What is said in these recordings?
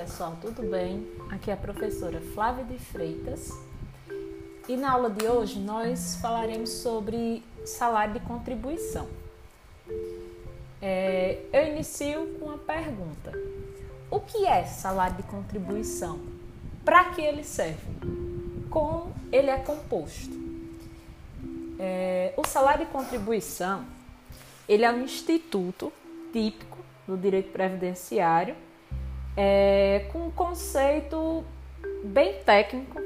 pessoal, tudo bem? Aqui é a professora Flávia de Freitas e na aula de hoje nós falaremos sobre salário de contribuição. É, eu inicio com uma pergunta: O que é salário de contribuição? Para que ele serve? Como ele é composto? É, o salário de contribuição ele é um instituto típico do direito previdenciário é, com um conceito bem técnico,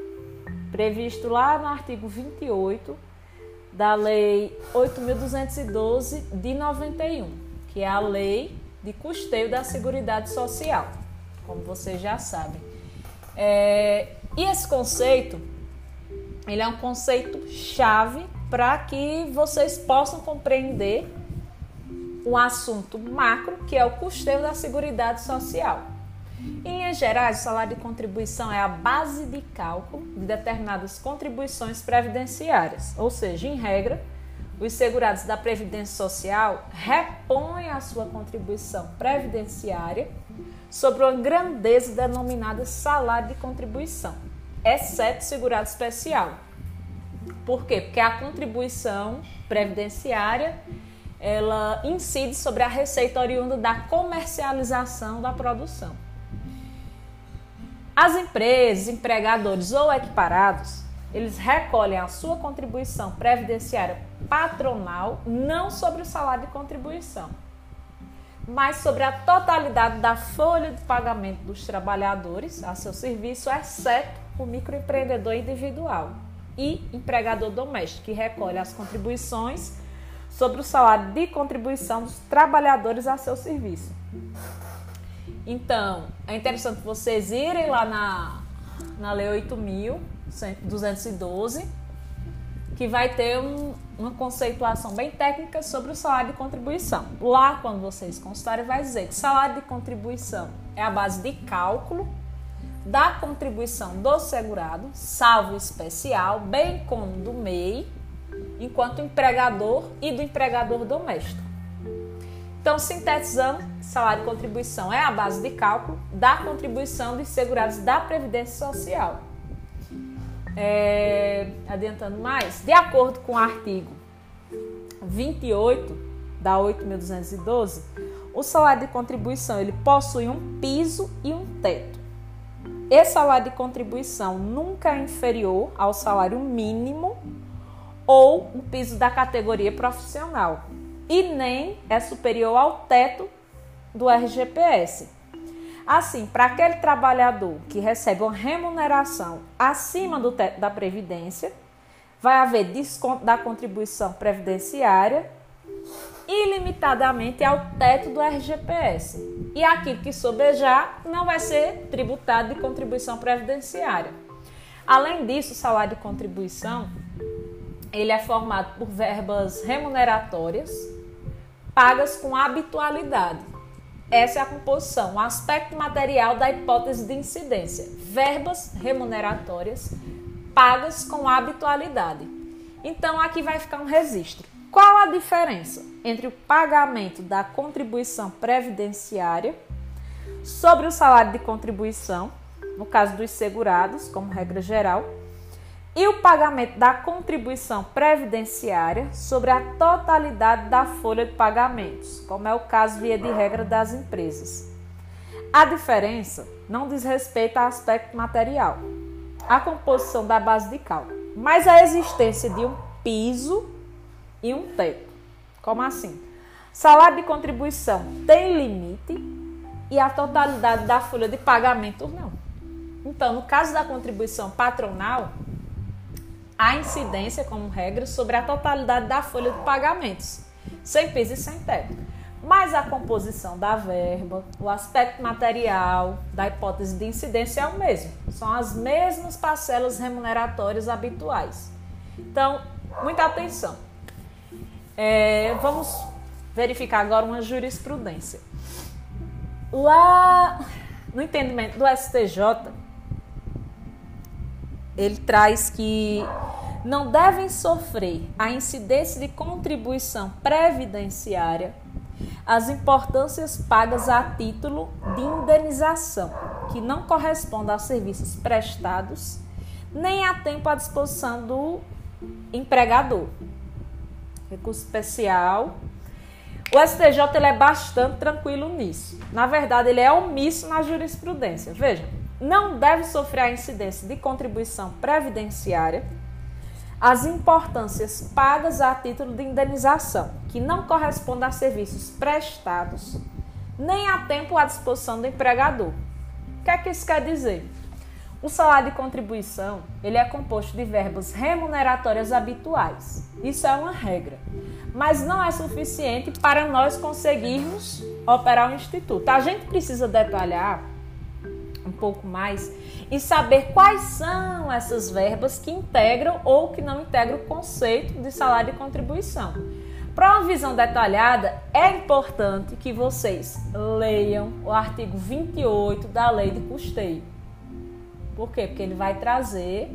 previsto lá no artigo 28 da Lei 8.212 de 91, que é a Lei de Custeio da Seguridade Social, como vocês já sabem. É, e esse conceito, ele é um conceito chave para que vocês possam compreender um assunto macro, que é o custeio da Seguridade Social. Em linhas gerais, o salário de contribuição é a base de cálculo de determinadas contribuições previdenciárias, ou seja, em regra, os segurados da Previdência Social repõem a sua contribuição previdenciária sobre uma grandeza denominada salário de contribuição, exceto segurado especial. Por quê? Porque a contribuição previdenciária ela incide sobre a receita oriunda da comercialização da produção. As empresas, empregadores ou equiparados, eles recolhem a sua contribuição previdenciária patronal não sobre o salário de contribuição, mas sobre a totalidade da folha de pagamento dos trabalhadores a seu serviço, exceto o microempreendedor individual e empregador doméstico, que recolhe as contribuições sobre o salário de contribuição dos trabalhadores a seu serviço. Então, é interessante vocês irem lá na, na Lei 8.212, que vai ter um, uma conceituação bem técnica sobre o salário de contribuição. Lá, quando vocês consultarem, vai dizer que salário de contribuição é a base de cálculo da contribuição do segurado, salvo especial, bem como do MEI, enquanto empregador e do empregador doméstico. Então, sintetizando, salário de contribuição é a base de cálculo da contribuição dos segurados da Previdência Social. É, adiantando mais, de acordo com o artigo 28 da 8.212, o salário de contribuição ele possui um piso e um teto. Esse salário de contribuição nunca é inferior ao salário mínimo ou o piso da categoria profissional e nem é superior ao teto do RGPS. Assim, para aquele trabalhador que recebe uma remuneração acima do teto da Previdência, vai haver desconto da contribuição previdenciária ilimitadamente ao teto do RGPS. E aquilo que sobejar não vai ser tributado de contribuição previdenciária. Além disso, o salário de contribuição ele é formado por verbas remuneratórias pagas com habitualidade. Essa é a composição, o aspecto material da hipótese de incidência. Verbas remuneratórias pagas com habitualidade. Então aqui vai ficar um registro. Qual a diferença entre o pagamento da contribuição previdenciária sobre o salário de contribuição, no caso dos segurados, como regra geral, e o pagamento da contribuição previdenciária sobre a totalidade da folha de pagamentos, como é o caso via de regra das empresas. A diferença não diz respeito ao aspecto material, a composição da base de cálculo, mas a existência de um piso e um teto. Como assim? Salário de contribuição tem limite e a totalidade da folha de pagamento não. Então, no caso da contribuição patronal, a incidência, como regra, sobre a totalidade da folha de pagamentos, sem piso e sem teto. Mas a composição da verba, o aspecto material da hipótese de incidência é o mesmo. São as mesmas parcelas remuneratórias habituais. Então, muita atenção. É, vamos verificar agora uma jurisprudência. Lá no entendimento do STJ, ele traz que não devem sofrer a incidência de contribuição previdenciária as importâncias pagas a título de indenização, que não corresponda aos serviços prestados, nem a tempo à disposição do empregador. Recurso especial. O STJ ele é bastante tranquilo nisso. Na verdade, ele é omisso na jurisprudência. Veja, não deve sofrer a incidência de contribuição previdenciária as importâncias pagas a título de indenização, que não correspondem a serviços prestados, nem a tempo à disposição do empregador. O que é que isso quer dizer? O salário de contribuição ele é composto de verbas remuneratórias habituais. Isso é uma regra, mas não é suficiente para nós conseguirmos operar o instituto. A gente precisa detalhar um pouco mais e saber quais são essas verbas que integram ou que não integram o conceito de salário de contribuição. Para uma visão detalhada, é importante que vocês leiam o artigo 28 da Lei de Custeio. Por quê? Porque ele vai trazer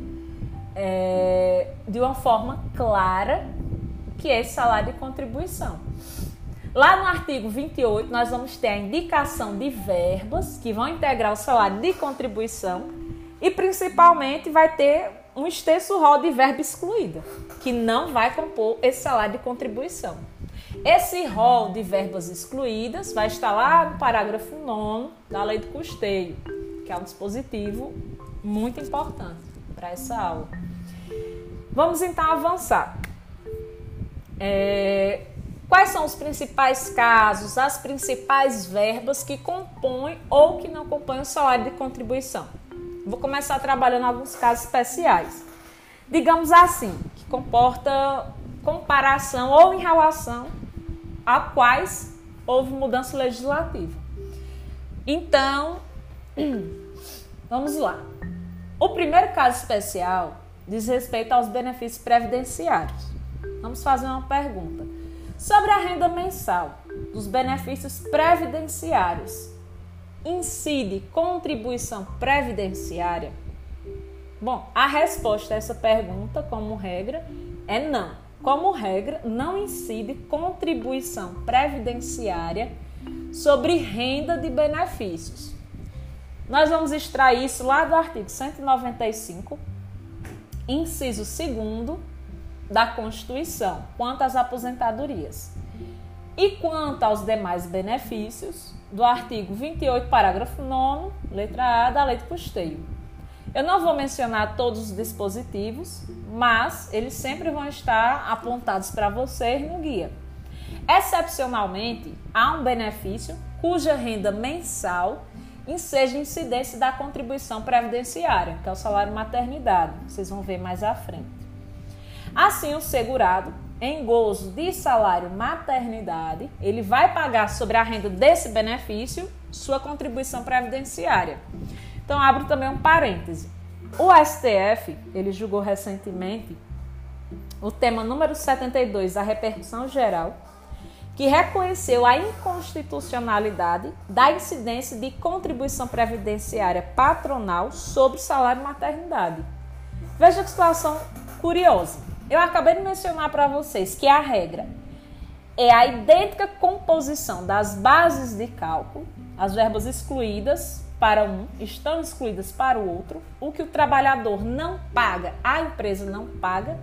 é, de uma forma clara o que é salário de contribuição. Lá no artigo 28, nós vamos ter a indicação de verbas que vão integrar o salário de contribuição e principalmente vai ter um extenso rol de verbo excluída, que não vai compor esse salário de contribuição. Esse rol de verbas excluídas vai estar lá no parágrafo 9 da lei do custeio, que é um dispositivo muito importante para essa aula. Vamos então avançar. É, quais são os principais casos, as principais verbas que compõem ou que não compõem o salário de contribuição? Vou começar trabalhando alguns casos especiais. Digamos assim, que comporta comparação ou em relação a quais houve mudança legislativa. Então, vamos lá. O primeiro caso especial diz respeito aos benefícios previdenciários. Vamos fazer uma pergunta. Sobre a renda mensal dos benefícios previdenciários, incide contribuição previdenciária? Bom, a resposta a essa pergunta, como regra, é não. Como regra, não incide contribuição previdenciária sobre renda de benefícios. Nós vamos extrair isso lá do artigo 195, inciso 2 da Constituição, quanto às aposentadorias. E quanto aos demais benefícios, do artigo 28, parágrafo 9, letra A da Lei de Custeio. Eu não vou mencionar todos os dispositivos, mas eles sempre vão estar apontados para vocês no guia. Excepcionalmente, há um benefício cuja renda mensal seja incidência da contribuição previdenciária, que é o salário maternidade. Vocês vão ver mais à frente. Assim, o segurado em gozo de salário maternidade, ele vai pagar sobre a renda desse benefício sua contribuição previdenciária. Então, abro também um parêntese. O STF, ele julgou recentemente o tema número 72 da repercussão geral, que reconheceu a inconstitucionalidade da incidência de contribuição previdenciária patronal sobre o salário maternidade. Veja que situação curiosa. Eu acabei de mencionar para vocês que a regra é a idêntica composição das bases de cálculo, as verbas excluídas para um estão excluídas para o outro, o que o trabalhador não paga, a empresa não paga,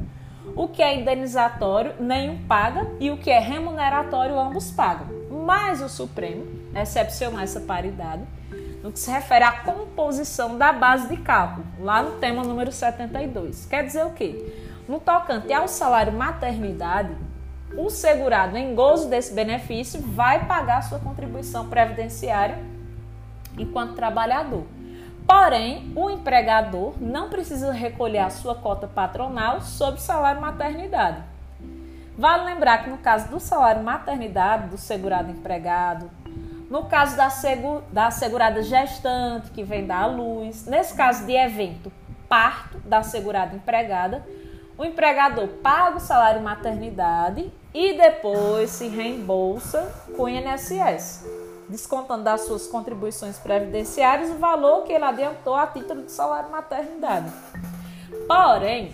o que é indenizatório, nenhum paga, e o que é remuneratório, ambos pagam. Mas o Supremo excepcionou essa paridade no que se refere à composição da base de cálculo, lá no tema número 72. Quer dizer o quê? No tocante ao salário maternidade, o segurado em gozo desse benefício vai pagar sua contribuição previdenciária enquanto trabalhador. Porém, o empregador não precisa recolher a sua cota patronal sobre salário maternidade. Vale lembrar que no caso do salário maternidade do segurado empregado, no caso da, da segurada gestante que vem dar à luz, nesse caso de evento parto da segurada empregada, o empregador paga o salário maternidade e depois se reembolsa com o INSS, descontando das suas contribuições previdenciárias o valor que ele adiantou a título de salário maternidade. Porém,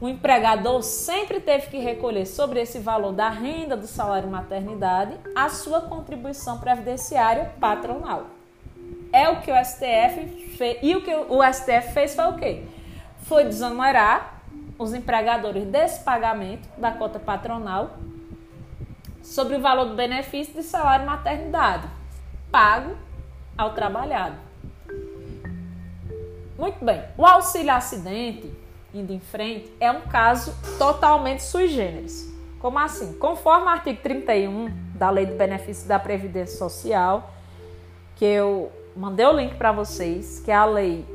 o empregador sempre teve que recolher sobre esse valor da renda do salário maternidade a sua contribuição previdenciária patronal. É o que o STF fez. E o que o STF fez foi o quê? Foi desonerar os empregadores desse pagamento da cota patronal sobre o valor do benefício de salário maternidade pago ao trabalhado. Muito bem. O auxílio acidente, indo em frente, é um caso totalmente sui generis. Como assim? Conforme o artigo 31 da Lei de Benefício da Previdência Social, que eu mandei o link para vocês, que é a Lei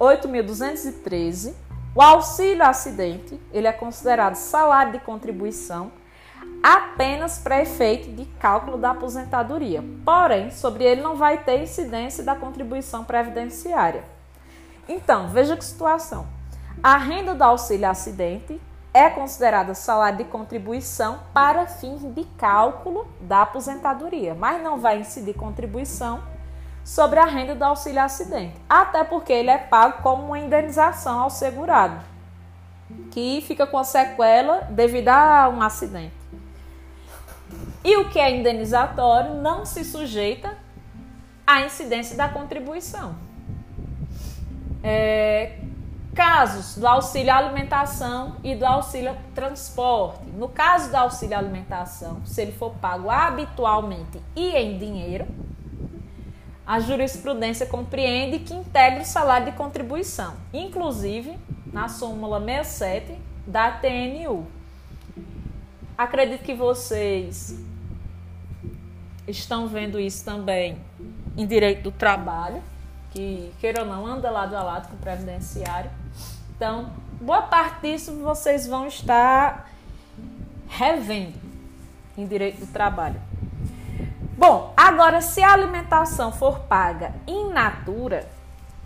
8.213, o auxílio acidente, ele é considerado salário de contribuição apenas para efeito de cálculo da aposentadoria. Porém, sobre ele não vai ter incidência da contribuição previdenciária. Então, veja que situação. A renda do auxílio acidente é considerada salário de contribuição para fins de cálculo da aposentadoria, mas não vai incidir contribuição sobre a renda do auxílio acidente, até porque ele é pago como uma indenização ao segurado, que fica com a sequela devido a um acidente. E o que é indenizatório não se sujeita à incidência da contribuição. É, casos do auxílio alimentação e do auxílio transporte. No caso do auxílio alimentação, se ele for pago habitualmente e em dinheiro, a jurisprudência compreende que integra o salário de contribuição, inclusive na súmula 67 da TNU. Acredito que vocês estão vendo isso também em direito do trabalho, que, queira ou não, anda lado a lado com o previdenciário. Então, boa parte disso vocês vão estar revendo em direito do trabalho. Bom, agora se a alimentação for paga in natura,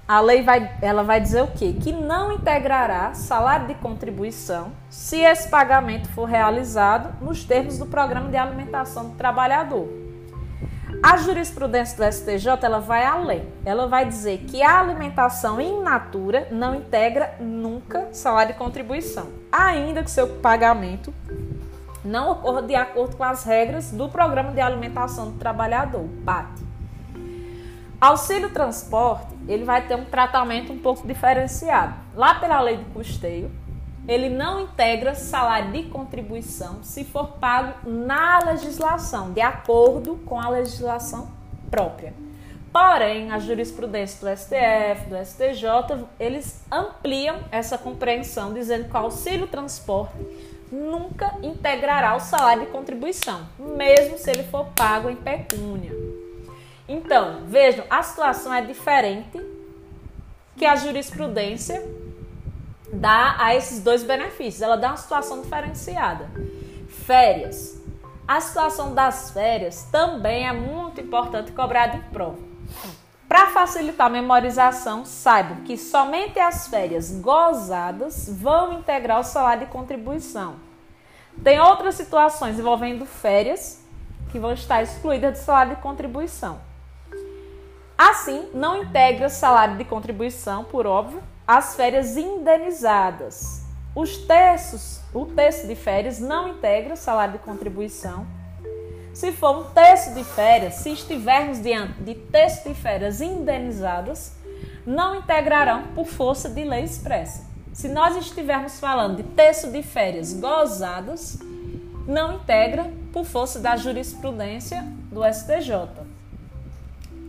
a lei vai, ela vai dizer o quê? Que não integrará salário de contribuição se esse pagamento for realizado nos termos do programa de alimentação do trabalhador. A jurisprudência do STJ ela vai além. Ela vai dizer que a alimentação in natura não integra nunca salário de contribuição, ainda que seu pagamento não ocorra de acordo com as regras do Programa de Alimentação do Trabalhador, PAT. Auxílio transporte, ele vai ter um tratamento um pouco diferenciado. Lá pela lei de custeio, ele não integra salário de contribuição se for pago na legislação, de acordo com a legislação própria. Porém, a jurisprudência do STF, do STJ, eles ampliam essa compreensão, dizendo que o auxílio transporte nunca integrará o salário de contribuição, mesmo se ele for pago em pecúnia. Então, vejam, a situação é diferente que a jurisprudência dá a esses dois benefícios. Ela dá uma situação diferenciada. Férias. A situação das férias também é muito importante cobrada em prova. Para facilitar a memorização, saibam que somente as férias gozadas vão integrar o salário de contribuição. Tem outras situações envolvendo férias que vão estar excluídas do salário de contribuição. Assim, não integra salário de contribuição, por óbvio, as férias indenizadas. Os terços, o terço de férias não integra salário de contribuição se for um terço de férias, se estivermos diante de terço de férias indenizadas, não integrarão por força de lei expressa. Se nós estivermos falando de terço de férias gozadas, não integra por força da jurisprudência do STJ.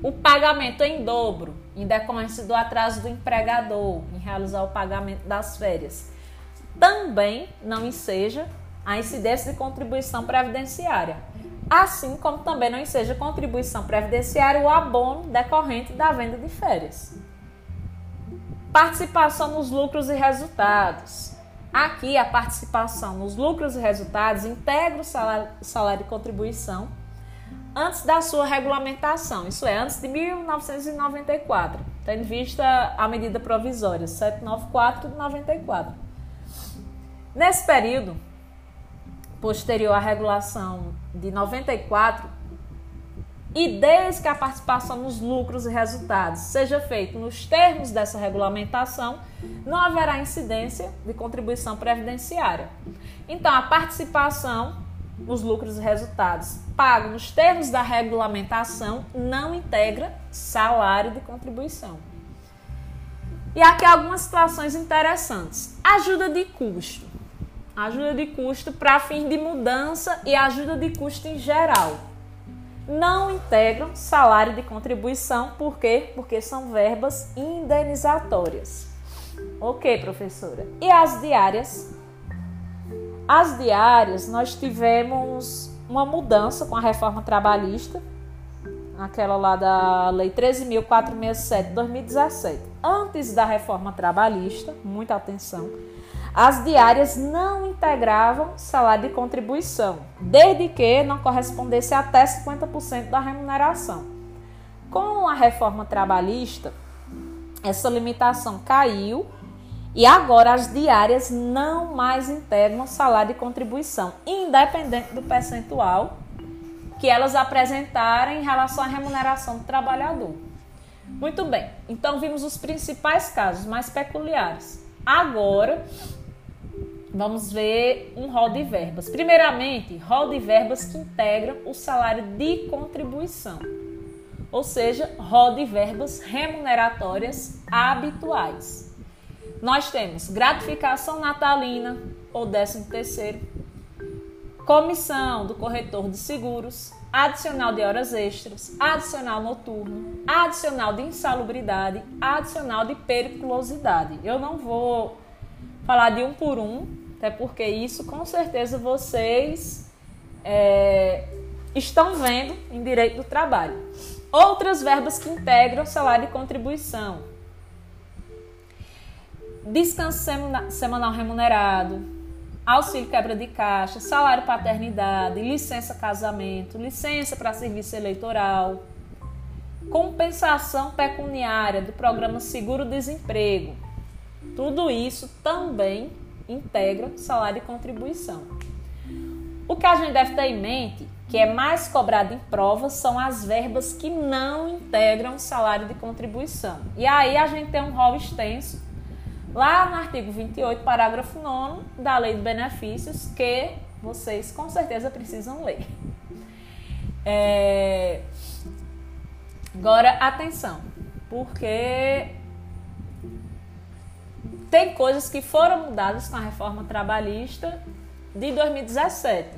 O pagamento em dobro, em decorrência do atraso do empregador em realizar o pagamento das férias, também não enseja a incidência de contribuição previdenciária assim como também não seja contribuição previdenciária o abono decorrente da venda de férias. Participação nos lucros e resultados. Aqui, a participação nos lucros e resultados integra o salário, salário de contribuição antes da sua regulamentação, isso é, antes de 1994, tendo vista a medida provisória 794 de 94. Nesse período, posterior à regulação de 94, e desde que a participação nos lucros e resultados seja feita nos termos dessa regulamentação, não haverá incidência de contribuição previdenciária. Então, a participação os lucros e resultados pago nos termos da regulamentação não integra salário de contribuição. E aqui algumas situações interessantes. Ajuda de custo. Ajuda de custo para fins de mudança e ajuda de custo em geral. Não integram salário de contribuição, por quê? Porque são verbas indenizatórias. Ok, professora. E as diárias? As diárias, nós tivemos uma mudança com a reforma trabalhista, aquela lá da Lei 13.467 de 2017. Antes da reforma trabalhista, muita atenção, as diárias não integravam salário de contribuição, desde que não correspondesse até 50% da remuneração. Com a reforma trabalhista, essa limitação caiu e agora as diárias não mais integram salário de contribuição, independente do percentual que elas apresentarem em relação à remuneração do trabalhador. Muito bem, então vimos os principais casos mais peculiares. Agora vamos ver um rol de verbas. Primeiramente, rol de verbas que integram o salário de contribuição, ou seja, rol de verbas remuneratórias habituais. Nós temos gratificação natalina ou décimo terceiro, comissão do corretor de seguros, adicional de horas extras, adicional noturno, adicional de insalubridade, adicional de periculosidade. Eu não vou falar de um por um, até porque isso com certeza vocês é, estão vendo em direito do trabalho. Outras verbas que integram salário de contribuição, descanso semanal remunerado, auxílio quebra de caixa, salário paternidade, licença casamento, licença para serviço eleitoral, compensação pecuniária do programa Seguro-Desemprego. Tudo isso também integra salário de contribuição. O que a gente deve ter em mente, que é mais cobrado em provas, são as verbas que não integram salário de contribuição. E aí a gente tem um rol extenso lá no artigo 28, parágrafo 9 da Lei de Benefícios, que vocês com certeza precisam ler. É... Agora, atenção, porque tem coisas que foram mudadas com a reforma trabalhista de 2017.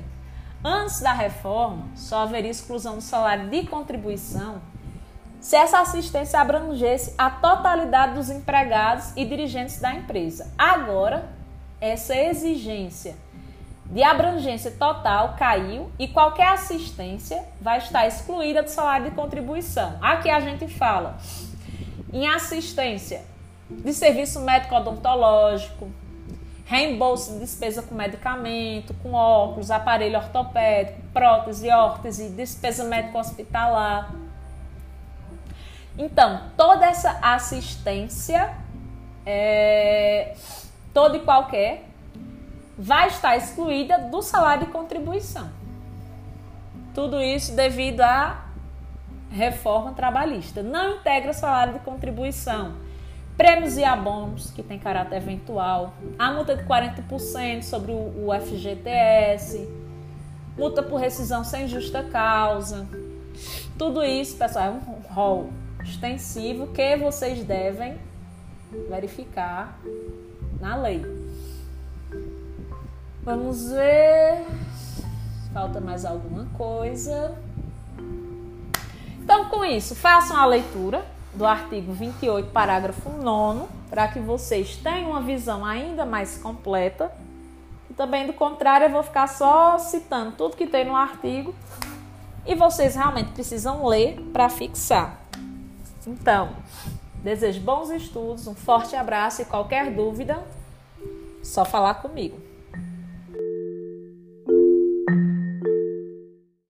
Antes da reforma, só haveria exclusão do salário de contribuição se essa assistência abrangesse a totalidade dos empregados e dirigentes da empresa. Agora, essa exigência de abrangência total caiu e qualquer assistência vai estar excluída do salário de contribuição. Aqui a gente fala em assistência de serviço médico odontológico, reembolso de despesa com medicamento, com óculos, aparelho ortopédico, prótese, órtese, despesa médico hospitalar então, toda essa assistência, é, toda e qualquer, vai estar excluída do salário de contribuição. Tudo isso devido à reforma trabalhista. Não integra salário de contribuição. Prêmios e abonos, que tem caráter eventual. A multa de 40% sobre o, FGTS. Multa por rescisão sem justa causa. Tudo isso, pessoal, é um rol extensivo que vocês devem verificar na lei. Vamos ver. Falta mais alguma coisa. Então, com isso, façam a leitura do artigo 28, parágrafo 9, para que vocês tenham uma visão ainda mais completa. E também, do contrário, eu vou ficar só citando tudo que tem no artigo e vocês realmente precisam ler para fixar. Então, desejo bons estudos, um forte abraço e qualquer dúvida, só falar comigo.